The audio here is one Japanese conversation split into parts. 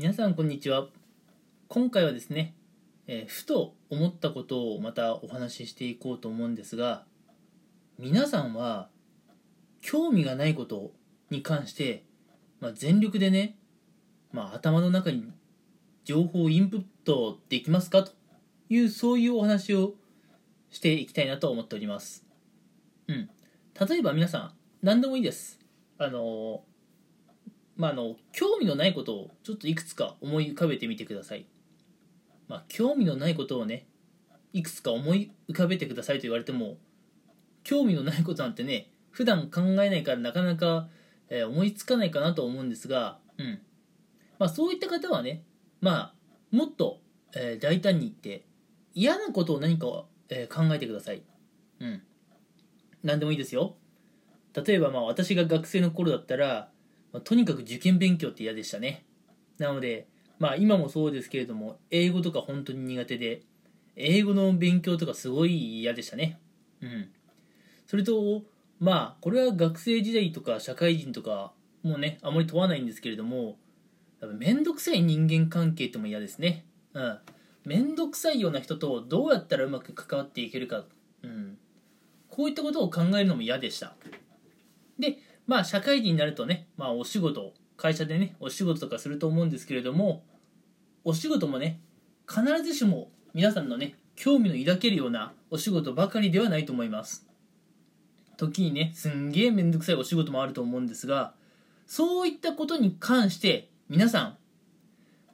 皆さんこんにちは。今回はですね、えーふと思ったことをまたお話ししていこうと思うんですが皆さんは興味がないことに関して、まあ、全力でね、まあ、頭の中に情報をインプットできますか？というそういうお話をしていきたいなと思っております。うん。例えば皆さん何でもいいです。あのまあ、あの興味のないことをちょっといくつか思い浮かべてみてください、まあ、興味のないことをねいくつか思い浮かべてくださいと言われても興味のないことなんてね普段考えないからなかなか、えー思いつかないかなと思うんですが、うん。まあ、そういった方はね、まあ、もっと、えー大胆に言って嫌なことを何か、えー考えてください、うん、何でもいいですよ。例えばまあ私が学生の頃だったらまあとにかく受験勉強って嫌でしたね。なのでまあ今もそうですけれども英語とか本当に苦手で英語の勉強とかすごい嫌でしたね。うん。それとまあこれは学生時代とか社会人とかもうねあまり問わないんですけれどもやっぱ面倒くさい人間関係っても嫌ですね。うん。面倒くさいような人とどうやったらうまく関わっていけるか。うん。こういったことを考えるのも嫌でした。でまあ社会人になるとね、まあ、お仕事会社でねお仕事とかすると思うんですけれどもお仕事もね必ずしも皆さんのね興味の抱けるようなお仕事ばかりではないと思います。時にねすんげえ面倒くさいお仕事もあると思うんですがそういったことに関して皆さん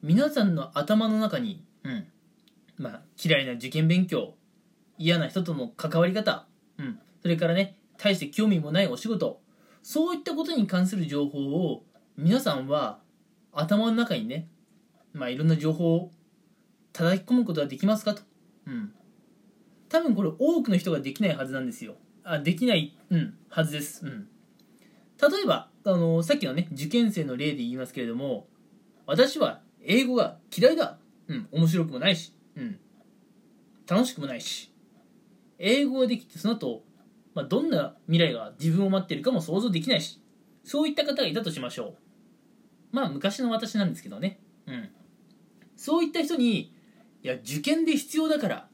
皆さんの頭の中に、うんまあ、嫌いな受験勉強嫌な人との関わり方、うん、それからね大して興味もないお仕事そういったことに関する情報を皆さんは頭の中にね、まあ、いろんな情報を叩き込むことができますかと、うん、多分これ多くの人ができないはずなんですよ。あできない、うん、はずです、うん、例えばあのさっきのね受験生の例で言いますけれども私は英語が嫌いだ、うん、面白くもないし、うん、楽しくもないし。英語ができてその後まあ、どんな未来が自分を待ってるかも想像できないしそういった方がいたとしましょう。まあ昔の私なんですけどね。うん。そういった人にいや受験で必要だから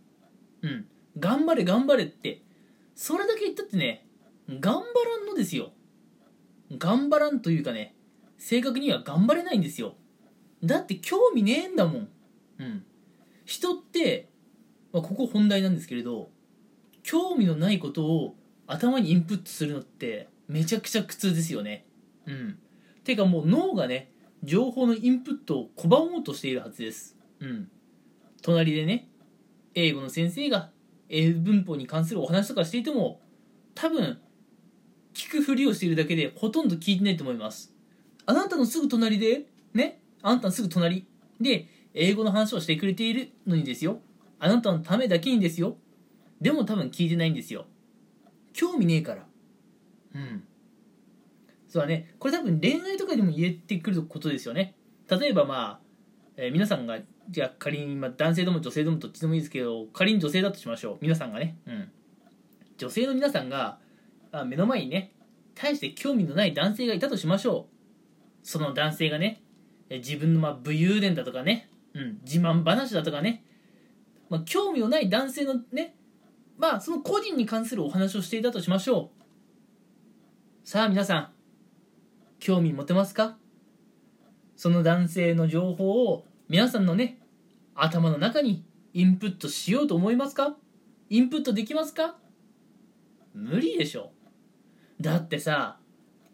うん。頑張れ頑張れってそれだけ言ったってね頑張らんのですよ。頑張らんというかね正確には頑張れないんですよ。だって興味ねえんだもん。うん。人って、まあ、ここ本題なんですけれど興味のないことを頭にインプットするのってめちゃくちゃ苦痛ですよね。うん。てかもう脳がね情報のインプットを拒もうとしているはずです。うん。隣でね英語の先生が英文法に関するお話とかしていても多分聞くふりをしているだけでほとんど聞いてないと思います。あなたのすぐ隣でねあなたのすぐ隣で英語の話をしてくれているのにですよ。あなたのためだけにですよ。でも多分聞いてないんですよ。興味ねえから。うん。そうだね。これ多分恋愛とかでも言えてくることですよね。例えばまあ、えー皆さんがじゃあ仮に、まあ、男性でも女性でもどっちでもいいですけど仮に女性だとしましょう。皆さんがね。うん。女性の皆さんがあ目の前にね大して興味のない男性がいたとしましょう。その男性がねえー自分のまあ武勇伝だとかね、うん、自慢話だとかね、まあ、興味のない男性のねまあその個人に関するお話をしていたとしましょう。さあ皆さん興味持てますか？その男性の情報を皆さんのね頭の中にインプットしようと思いますか？インプットできますか？無理でしょ。だってさ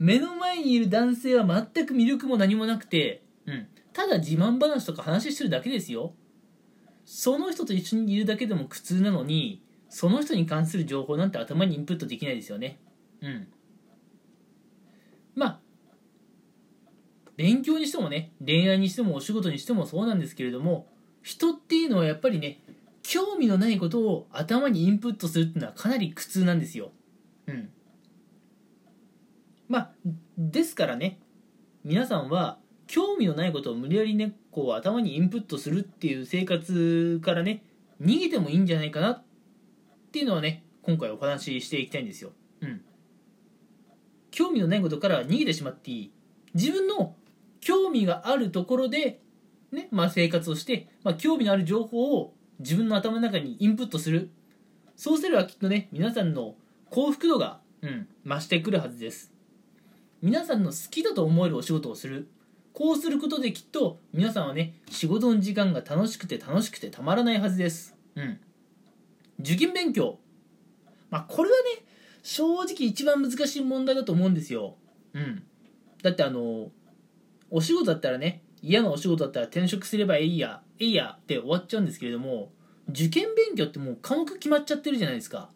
目の前にいる男性は全く魅力も何もなくて、うん、ただ自慢話とか話してるだけですよ。その人と一緒にいるだけでも苦痛なのにその人に関する情報なんて頭にインプットできないですよね。うん。まあ勉強にしてもね恋愛にしてもお仕事にしてもそうなんですけれども人っていうのはやっぱりね興味のないことを頭にインプットするっていうのはかなり苦痛なんですよ。うん。まあですからね皆さんは興味のないことを無理やりねこう頭にインプットするっていう生活からね逃げてもいいんじゃないかなっていうのはね今回お話ししていきたいんですよ。うん。興味のないことから逃げてしまっていい。自分の興味があるところでねまあ、生活をして、まあ、興味のある情報を自分の頭の中にインプットするそうすればきっとね皆さんの幸福度が、うん、増してくるはずです皆さんの好きだと思えるお仕事をするこうすることできっと皆さんはね仕事の時間が楽しくて楽しくてたまらないはずですうん受験勉強。まあこれはね正直一番難しい問題だと思うんですよ。うん。だってあのお仕事だったらね嫌なお仕事だったら転職すればいいやいいやって終わっちゃうんですけれども受験勉強ってもう科目決まっちゃってるじゃないですか。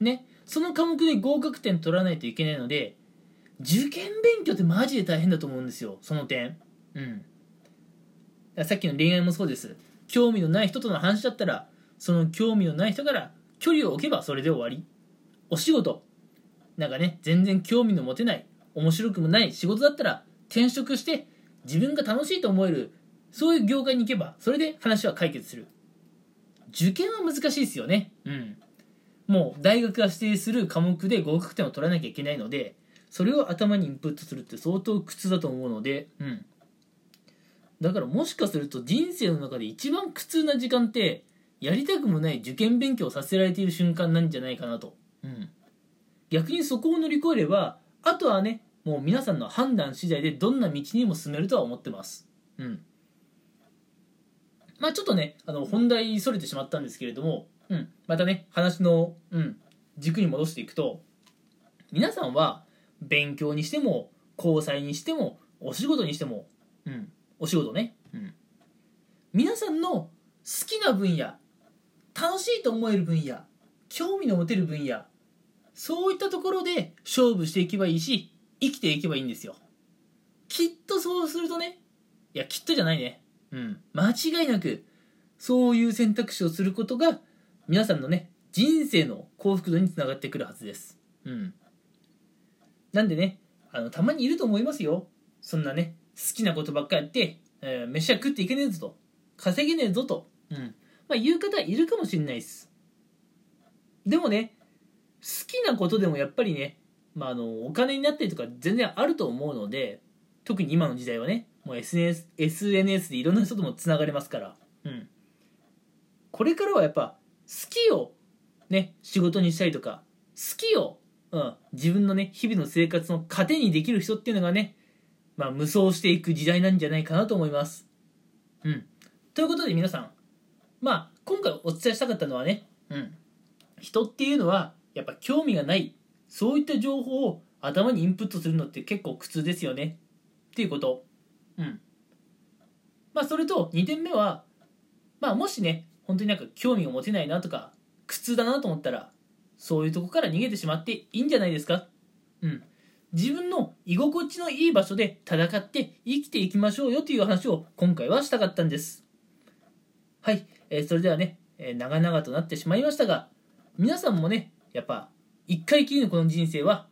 ね。その科目で合格点取らないといけないので受験勉強ってマジで大変だと思うんですよ。その点。うん。さっきの恋愛もそうです。興味のない人との話だったらその興味のない人から距離を置けばそれで終わり。お仕事。なんかね全然興味の持てない。面白くもない仕事だったら転職して自分が楽しいと思える。そういう業界に行けばそれで話は解決する。受験は難しいですよね。うん。もう大学が指定する科目で合格点を取らなきゃいけないのでそれを頭にインプットするって相当苦痛だと思うので。うん。だからもしかすると人生の中で一番苦痛な時間ってやりたくもない受験勉強をさせられている瞬間なんじゃないかなと、うん、逆にそこを乗り越えればあとはねもう皆さんの判断次第でどんな道にも進めるとは思ってます。うん。まあちょっとねあの本題それてしまったんですけれども、うん、またね話の、うん、軸に戻していくと皆さんは勉強にしても交際にしてもお仕事にしても、うん、お仕事ね、うん、皆さんの好きな分野楽しいと思える分野興味の持てる分野そういったところで勝負していけばいいし生きていけばいいんですよ。きっとそうするとねいやきっとじゃないね。うん。間違いなくそういう選択肢をすることが皆さんのね人生の幸福度につながってくるはずです。うん。なんでねあのたまにいると思いますよ。そんなね好きなことばっかやって、えー飯は食っていけねえぞと稼げねえぞと、うん。まあ、言う方いるかもしれないです。でもね好きなことでもやっぱりね、まあ、あのお金になったりとか全然あると思うので特に今の時代はねもう SNS, SNS でいろんな人ともつながれますから、うん、これからはやっぱ好きをね仕事にしたりとか好きを、うん、自分のね日々の生活の糧にできる人っていうのがね、まあ、無双していく時代なんじゃないかなと思います。うん、ということで皆さんまあ今回お伝えしたかったのはね、うん、人っていうのはやっぱ興味がないそういった情報を頭にインプットするのって結構苦痛ですよね。っていうこと。うん。まあそれと2点目はまあもしね本当になんか興味が持てないなとか苦痛だなと思ったらそういうとこから逃げてしまっていいんじゃないですか。うん。自分の居心地のいい場所で戦って生きていきましょうよという話を今回はしたかったんです。はい、えそれではね、え長々となってしまいましたが皆さんもねやっぱ一回きりのこの人生は、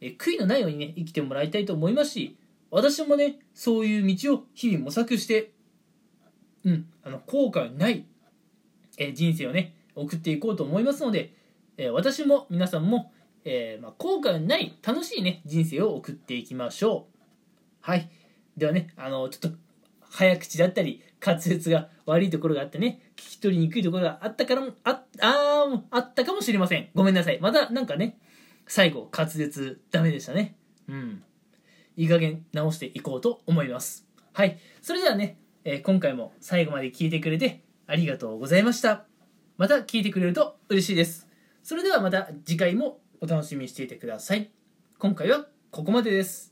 え悔いのないようにね生きてもらいたいと思いますし私もねそういう道を日々模索してうんあの後悔ない、え人生をね送っていこうと思いますので、え私も皆さんも、えーまあ、後悔ない楽しいね人生を送っていきましょう。はい。ではねあのちょっと早口だったり滑舌が悪いところがあってね聞き取りにくいところがあったからもあああったかもしれません。ごめんなさい。またなんかね最後滑舌ダメでしたね。うん。いい加減直していこうと思います。はい。それではね、えー今回も最後まで聞いてくれてありがとうございました。また聞いてくれると嬉しいです。それではまた次回もお楽しみにしていてください。今回はここまでです。